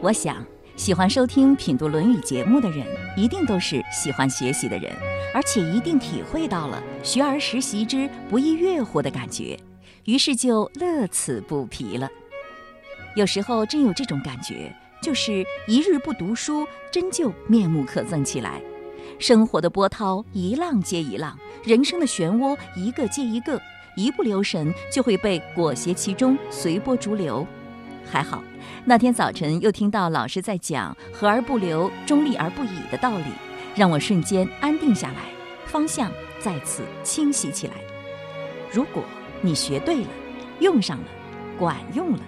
我想，喜欢收听品读《论语》节目的人，一定都是喜欢学习的人，而且一定体会到了“学而时习之，不亦乐乎”的感觉，于是就乐此不疲了。有时候真有这种感觉，就是一日不读书，真就面目可憎起来。生活的波涛一浪接一浪，人生的漩涡一个接一个，一不留神就会被裹挟其中，随波逐流。还好，那天早晨又听到老师在讲“和而不流，中立而不倚”的道理，让我瞬间安定下来，方向再次清晰起来。如果你学对了，用上了，管用了，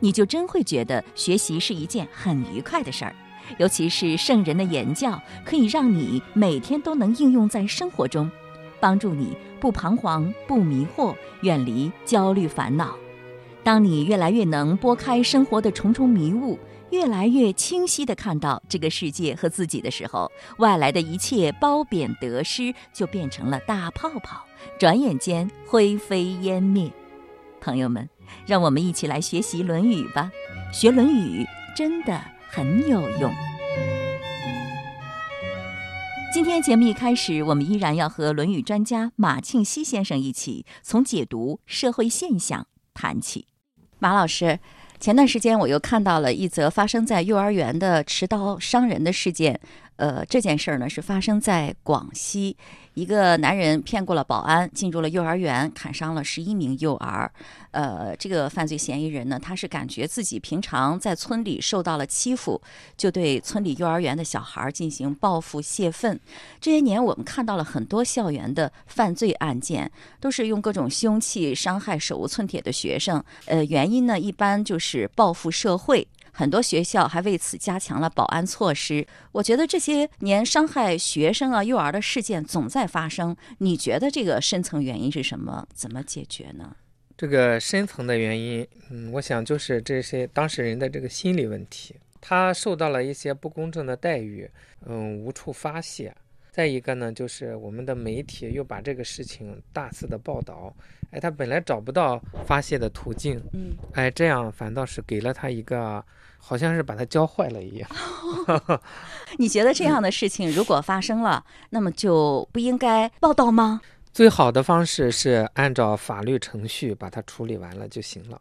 你就真会觉得学习是一件很愉快的事儿。尤其是圣人的言教，可以让你每天都能应用在生活中，帮助你不彷徨、不迷惑，远离焦虑烦恼。当你越来越能拨开生活的重重迷雾，越来越清晰地看到这个世界和自己的时候，外来的一切褒贬得失就变成了大泡泡，转眼间灰飞烟灭。朋友们，让我们一起来学习《论语》吧，学《论语》真的很有用。今天节目一开始，我们依然要和《论语》专家马庆西先生一起从解读社会现象谈起。马老师，前段时间我又看到了一则发生在幼儿园的持刀伤人的事件。呃，这件事儿呢是发生在广西。一个男人骗过了保安，进入了幼儿园，砍伤了十一名幼儿。呃，这个犯罪嫌疑人呢，他是感觉自己平常在村里受到了欺负，就对村里幼儿园的小孩进行报复泄愤。这些年，我们看到了很多校园的犯罪案件，都是用各种凶器伤害手无寸铁的学生。呃，原因呢，一般就是报复社会。很多学校还为此加强了保安措施。我觉得这些年伤害学生啊、幼儿的事件总在发生。你觉得这个深层原因是什么？怎么解决呢？这个深层的原因，嗯，我想就是这些当事人的这个心理问题，他受到了一些不公正的待遇，嗯，无处发泄。再一个呢，就是我们的媒体又把这个事情大肆的报道，哎，他本来找不到发泄的途径，嗯，哎，这样反倒是给了他一个。好像是把他教坏了一样。你觉得这样的事情如果发生了，那么就不应该报道吗？最好的方式是按照法律程序把它处理完了就行了。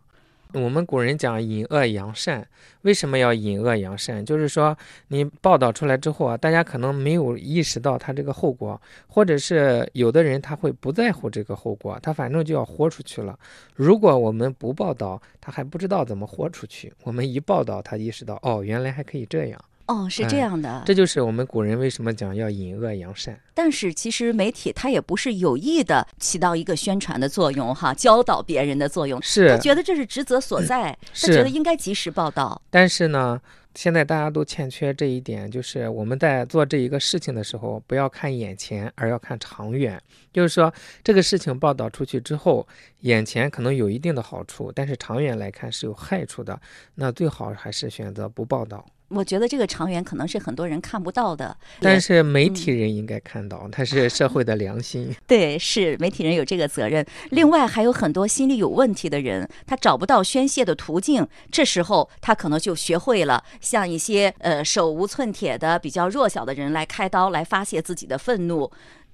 我们古人讲引恶扬善，为什么要引恶扬善？就是说你报道出来之后啊，大家可能没有意识到他这个后果，或者是有的人他会不在乎这个后果，他反正就要豁出去了。如果我们不报道，他还不知道怎么豁出去；我们一报道，他意识到哦，原来还可以这样。哦，是这样的，这就是我们古人为什么讲要隐恶扬善。但是其实媒体它也不是有意的起到一个宣传的作用哈，教导别人的作用。是他觉得这是职责所在，他觉得应该及时报道。但是呢，现在大家都欠缺这一点，就是我们在做这一个事情的时候，不要看眼前，而要看长远。就是说，这个事情报道出去之后，眼前可能有一定的好处，但是长远来看是有害处的。那最好还是选择不报道。我觉得这个长远可能是很多人看不到的，但是媒体人应该看到，它是社会的良心。对，是媒体人有这个责任。另外还有很多心理有问题的人，他找不到宣泄的途径，这时候他可能就学会了向一些呃手无寸铁的比较弱小的人来开刀，来发泄自己的愤怒。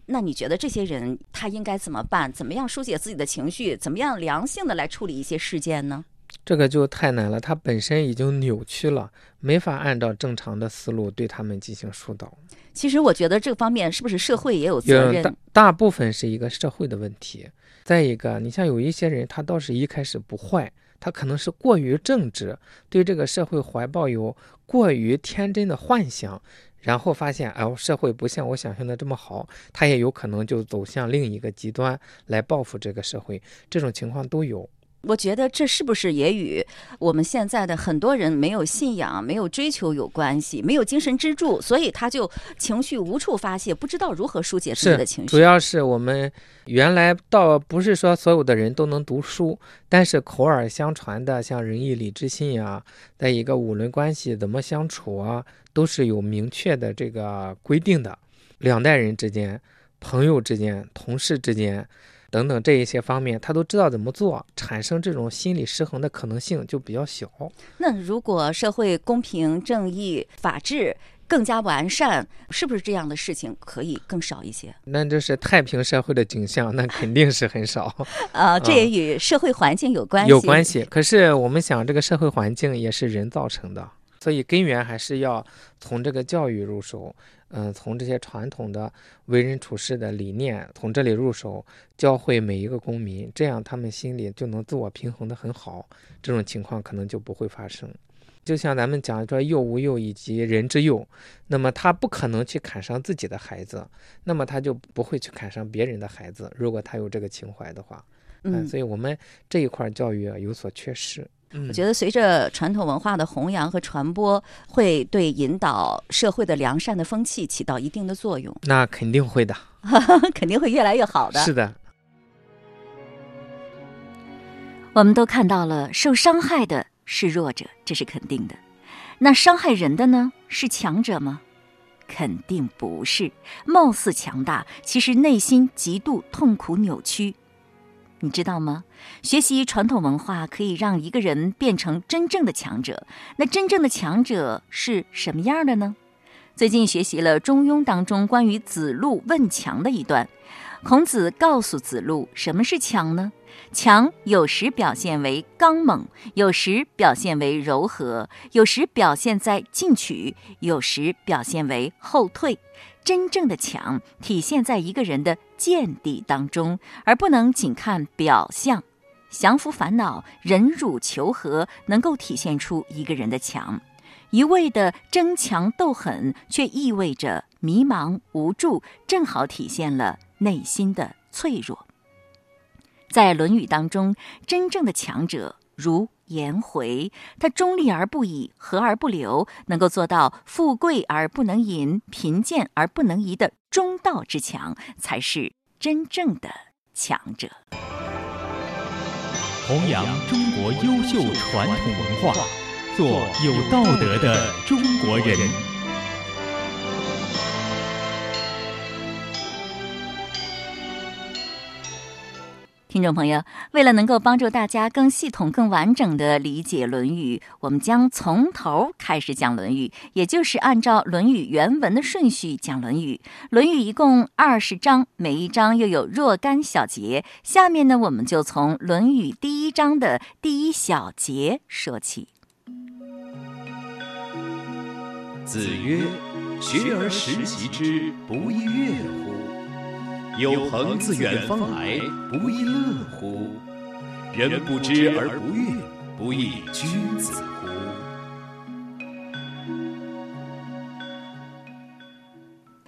那你觉得这些人他应该怎么办？怎么样疏解自己的情绪？怎么样良性的来处理一些事件呢？这个就太难了，他本身已经扭曲了，没法按照正常的思路对他们进行疏导。其实我觉得这方面是不是社会也有责任？大大部分是一个社会的问题。再一个，你像有一些人，他倒是一开始不坏，他可能是过于正直，对这个社会怀抱有过于天真的幻想，然后发现哎，社会不像我想象的这么好，他也有可能就走向另一个极端来报复这个社会。这种情况都有。我觉得这是不是也与我们现在的很多人没有信仰、没有追求有关系？没有精神支柱，所以他就情绪无处发泄，不知道如何疏解自己的情绪。主要是我们原来倒不是说所有的人都能读书，但是口耳相传的像仁义礼智信呀，在一个五伦关系怎么相处啊，都是有明确的这个规定的。两代人之间、朋友之间、同事之间。等等这一些方面，他都知道怎么做，产生这种心理失衡的可能性就比较小。那如果社会公平、正义、法治更加完善，是不是这样的事情可以更少一些？那这是太平社会的景象，那肯定是很少。啊，这也与社会环境有关系。有关系。可是我们想，这个社会环境也是人造成的，所以根源还是要从这个教育入手。嗯，从这些传统的为人处事的理念，从这里入手，教会每一个公民，这样他们心里就能自我平衡的很好，这种情况可能就不会发生。就像咱们讲说幼无幼以及人之幼，那么他不可能去砍伤自己的孩子，那么他就不会去砍伤别人的孩子。如果他有这个情怀的话，嗯，所以我们这一块教育啊有所缺失。我觉得随着传统文化的弘扬和传播，会对引导社会的良善的风气起到一定的作用。那肯定会的，肯定会越来越好的。是的，我们都看到了，受伤害的是弱者，这是肯定的。那伤害人的呢？是强者吗？肯定不是。貌似强大，其实内心极度痛苦扭曲。你知道吗？学习传统文化可以让一个人变成真正的强者。那真正的强者是什么样的呢？最近学习了《中庸》当中关于子路问强的一段。孔子告诉子路，什么是强呢？强有时表现为刚猛，有时表现为柔和，有时表现在进取，有时表现为后退。真正的强体现在一个人的见地当中，而不能仅看表象。降服烦恼、忍辱求和，能够体现出一个人的强。一味的争强斗狠，却意味着迷茫无助，正好体现了内心的脆弱。在《论语》当中，真正的强者如。颜回，他中立而不倚，和而不流，能够做到富贵而不能淫，贫贱而不能移的中道之强，才是真正的强者。弘扬中国优秀传统文化，做有道德的中国人。听众朋友，为了能够帮助大家更系统、更完整的理解《论语》，我们将从头开始讲《论语》，也就是按照《论语》原文的顺序讲《论语》。《论语》一共二十章，每一章又有若干小节。下面呢，我们就从《论语》第一章的第一小节说起。子曰：“学而时习之，不亦说乎？”有朋自远方来，不亦乐乎？人不知而不愠，不亦君子乎？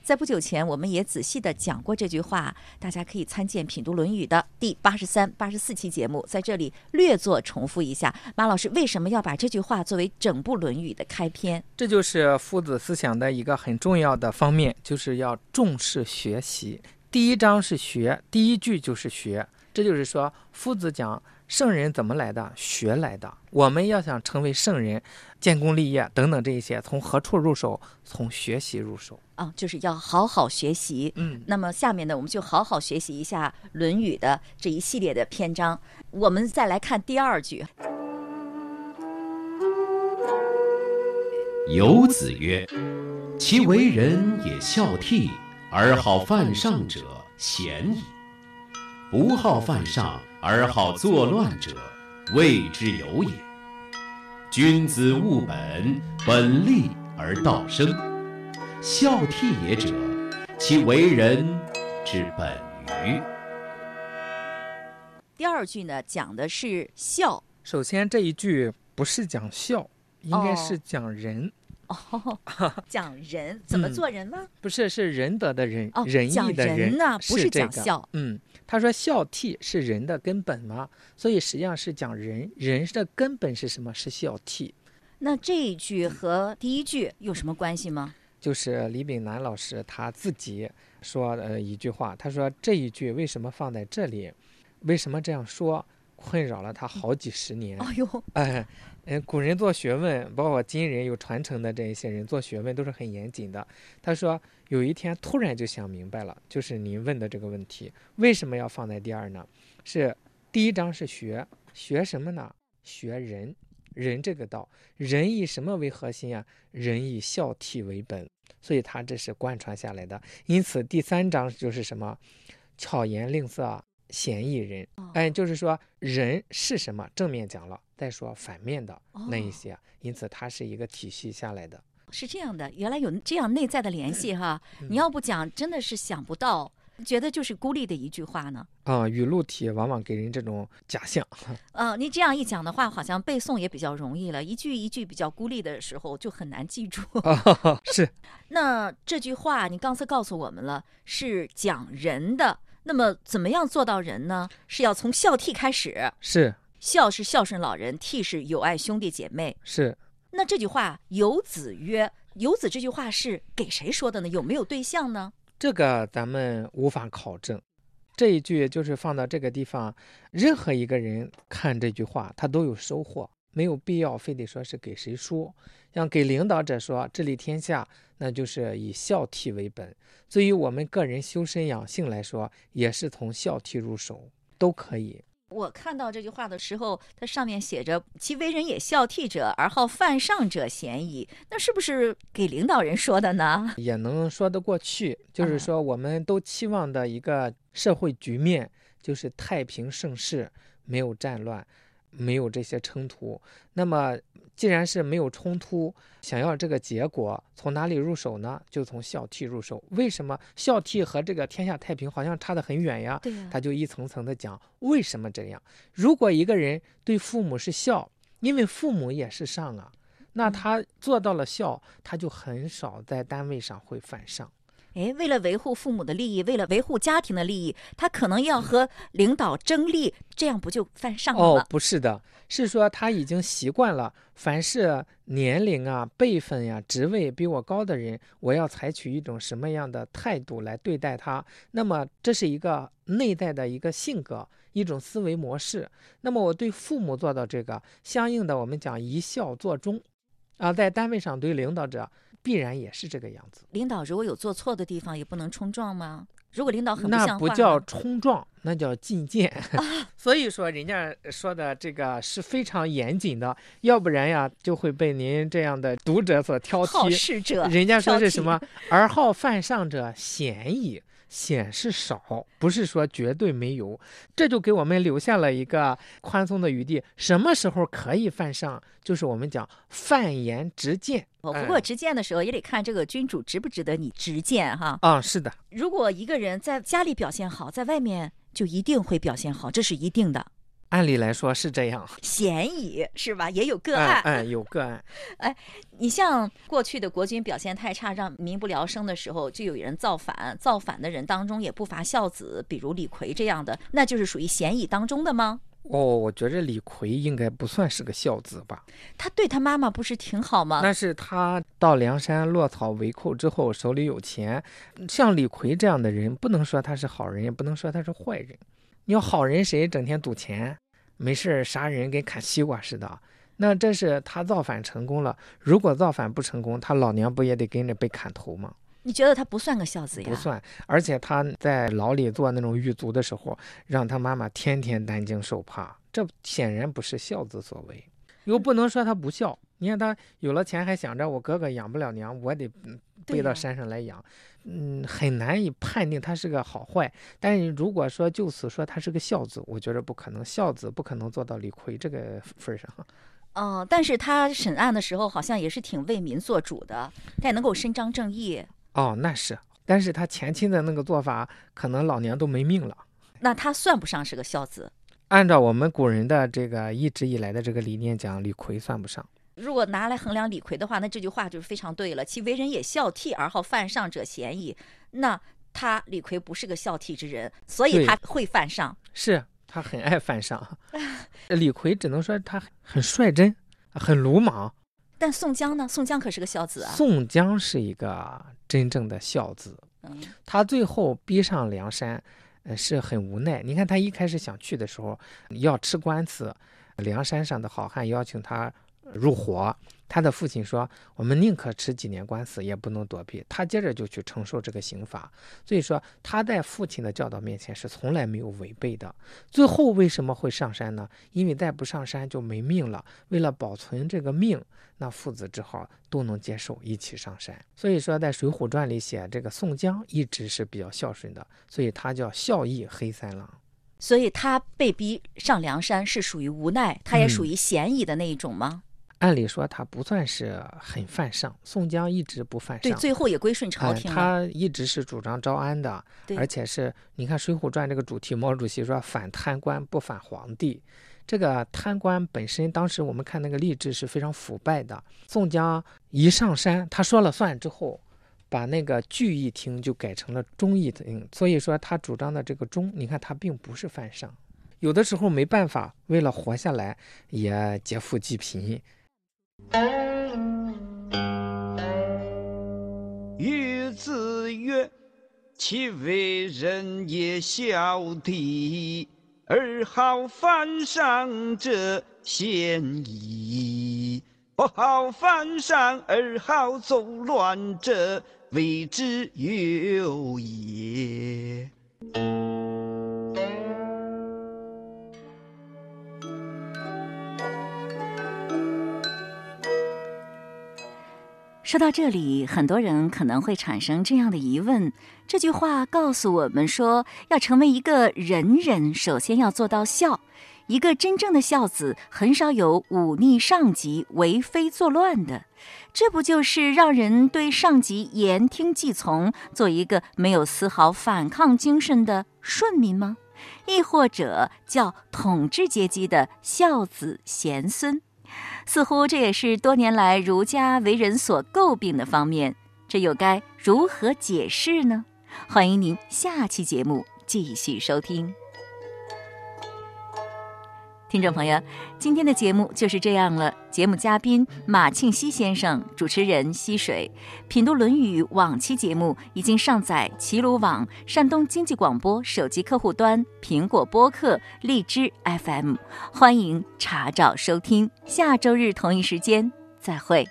在不久前，我们也仔细的讲过这句话，大家可以参见《品读论语》的第八十三、八十四期节目，在这里略作重复一下。马老师为什么要把这句话作为整部《论语》的开篇？这就是夫子思想的一个很重要的方面，就是要重视学习。第一章是学，第一句就是学，这就是说，夫子讲圣人怎么来的，学来的。我们要想成为圣人，建功立业等等这一些，从何处入手？从学习入手啊，就是要好好学习。嗯，那么下面呢，我们就好好学习一下《论语》的这一系列的篇章。我们再来看第二句。游子曰：“其为人也孝悌。”而好犯上者贤矣，不好犯上而好作乱者，谓之有也。君子务本，本立而道生。孝悌也者，其为人之本于。第二句呢，讲的是孝。首先这一句不是讲孝，应该是讲人。哦，讲仁怎么做人呢？不是，是仁德的仁，哦，仁义的仁呢，不是讲孝。嗯，他说孝悌是人的根本吗？所以实际上是讲仁，人的根本是什么？是孝悌。那这一句和第一句有什么关系吗？就是李炳南老师他自己说呃一句话，他说这一句为什么放在这里？为什么这样说？困扰了他好几十年。哎呦，哎，嗯，古人做学问，包括今人有传承的这一些人做学问都是很严谨的。他说有一天突然就想明白了，就是您问的这个问题，为什么要放在第二呢？是第一章是学学什么呢？学人，人这个道，人以什么为核心啊？人以孝悌为本，所以他这是贯穿下来的。因此第三章就是什么？巧言令色。嫌疑人，哎，就是说人是什么？正面讲了，再说反面的那一些，因此它是一个体系下来的。是这样的，原来有这样内在的联系哈。你要不讲，真的是想不到，觉得就是孤立的一句话呢。啊，语录体往往给人这种假象。啊，你这样一讲的话，好像背诵也比较容易了。一句一句比较孤立的时候，就很难记住。是。那这句话你刚才告诉我们了，是讲人的。那么，怎么样做到人呢？是要从孝悌开始。是孝是孝顺老人，悌是友爱兄弟姐妹。是。那这句话“有子曰”，“有子”这句话是给谁说的呢？有没有对象呢？这个咱们无法考证。这一句就是放到这个地方，任何一个人看这句话，他都有收获。没有必要非得说是给谁说，像给领导者说治理天下，那就是以孝悌为本。对于我们个人修身养性来说，也是从孝悌入手，都可以。我看到这句话的时候，它上面写着“其为人也孝悌者，而好犯上者鲜矣”，那是不是给领导人说的呢？也能说得过去，就是说我们都期望的一个社会局面，就是太平盛世，没有战乱。没有这些冲突，那么既然是没有冲突，想要这个结果，从哪里入手呢？就从孝悌入手。为什么孝悌和这个天下太平好像差得很远呀？对呀。他就一层层的讲为什么这样。如果一个人对父母是孝，因为父母也是上啊，那他做到了孝，他就很少在单位上会犯上。哎，为了维护父母的利益，为了维护家庭的利益，他可能要和领导争利，这样不就犯上了吗？哦，不是的，是说他已经习惯了，凡是年龄啊、辈分呀、职位比我高的人，我要采取一种什么样的态度来对待他。那么这是一个内在的一个性格，一种思维模式。那么我对父母做到这个，相应的我们讲一孝作忠，啊，在单位上对领导者。必然也是这个样子。领导如果有做错的地方，也不能冲撞吗？如果领导很不那不叫冲撞，那叫进谏。所以说，人家说的这个是非常严谨的，要不然呀，就会被您这样的读者所挑剔。好事者，人家说是什么？而好犯上者鲜矣。显示少，不是说绝对没有，这就给我们留下了一个宽松的余地。什么时候可以犯上？就是我们讲犯言直谏。哦，不过直谏的时候也得看这个君主值不值得你直谏哈。啊，是的。如果一个人在家里表现好，在外面就一定会表现好，这是一定的。按理来说是这样，嫌疑是吧？也有个案，哎，有个案。哎，你像过去的国军表现太差，让民不聊生的时候，就有人造反。造反的人当中也不乏孝子，比如李逵这样的，那就是属于嫌疑当中的吗？哦，我觉着李逵应该不算是个孝子吧。他对他妈妈不是挺好吗？那是他到梁山落草为寇之后，手里有钱。像李逵这样的人，不能说他是好人，也不能说他是坏人。你要好人谁整天赌钱，没事杀人跟砍西瓜似的？那这是他造反成功了。如果造反不成功，他老娘不也得跟着被砍头吗？你觉得他不算个孝子呀？不算。而且他在牢里做那种狱卒的时候，让他妈妈天天担惊受怕，这显然不是孝子所为。又不能说他不孝。你看他有了钱，还想着我哥哥养不了娘，我得背到山上来养。嗯，很难以判定他是个好坏。但是如果说就此说他是个孝子，我觉着不可能，孝子不可能做到李逵这个份上。哦，但是他审案的时候好像也是挺为民做主的，他也能够伸张正义。哦，那是。但是他前妻的那个做法，可能老娘都没命了。那他算不上是个孝子。按照我们古人的这个一直以来的这个理念讲，李逵算不上。如果拿来衡量李逵的话，那这句话就是非常对了。其为人也孝悌，而好犯上者鲜矣。那他李逵不是个孝悌之人，所以他会犯上。是他很爱犯上。李逵只能说他很率真，很鲁莽。但宋江呢？宋江可是个孝子啊。宋江是一个真正的孝子。嗯。他最后逼上梁山，呃是很无奈。你看他一开始想去的时候要吃官司，梁山上的好汉邀请他入伙。他的父亲说：“我们宁可吃几年官司，也不能躲避。”他接着就去承受这个刑罚。所以说，他在父亲的教导面前是从来没有违背的。最后为什么会上山呢？因为再不上山就没命了。为了保存这个命，那父子只好都能接受，一起上山。所以说，在《水浒传》里写这个宋江一直是比较孝顺的，所以他叫孝义黑三郎。所以他被逼上梁山是属于无奈，他也属于嫌疑的那一种吗？按理说他不算是很犯上，宋江一直不犯上，对，最后也归顺朝廷他一直是主张招安的，而且是你看《水浒传》这个主题，毛主席说反贪官不反皇帝。这个贪官本身，当时我们看那个吏治是非常腐败的。宋江一上山，他说了算之后，把那个聚义厅就改成了忠义厅，所以说他主张的这个忠，你看他并不是犯上，有的时候没办法，为了活下来也劫富济贫。与子曰：“其为人也孝悌，而好犯上者贤矣；不好犯上而好作乱者，谓之有也。”说到这里，很多人可能会产生这样的疑问：这句话告诉我们说，要成为一个人人，首先要做到孝。一个真正的孝子，很少有忤逆上级、为非作乱的。这不就是让人对上级言听计从，做一个没有丝毫反抗精神的顺民吗？亦或者叫统治阶级的孝子贤孙？似乎这也是多年来儒家为人所诟病的方面，这又该如何解释呢？欢迎您下期节目继续收听。听众朋友，今天的节目就是这样了。节目嘉宾马庆西先生，主持人溪水，品读《论语》往期节目已经上载齐鲁网、山东经济广播手机客户端、苹果播客、荔枝 FM，欢迎查找收听。下周日同一时间再会。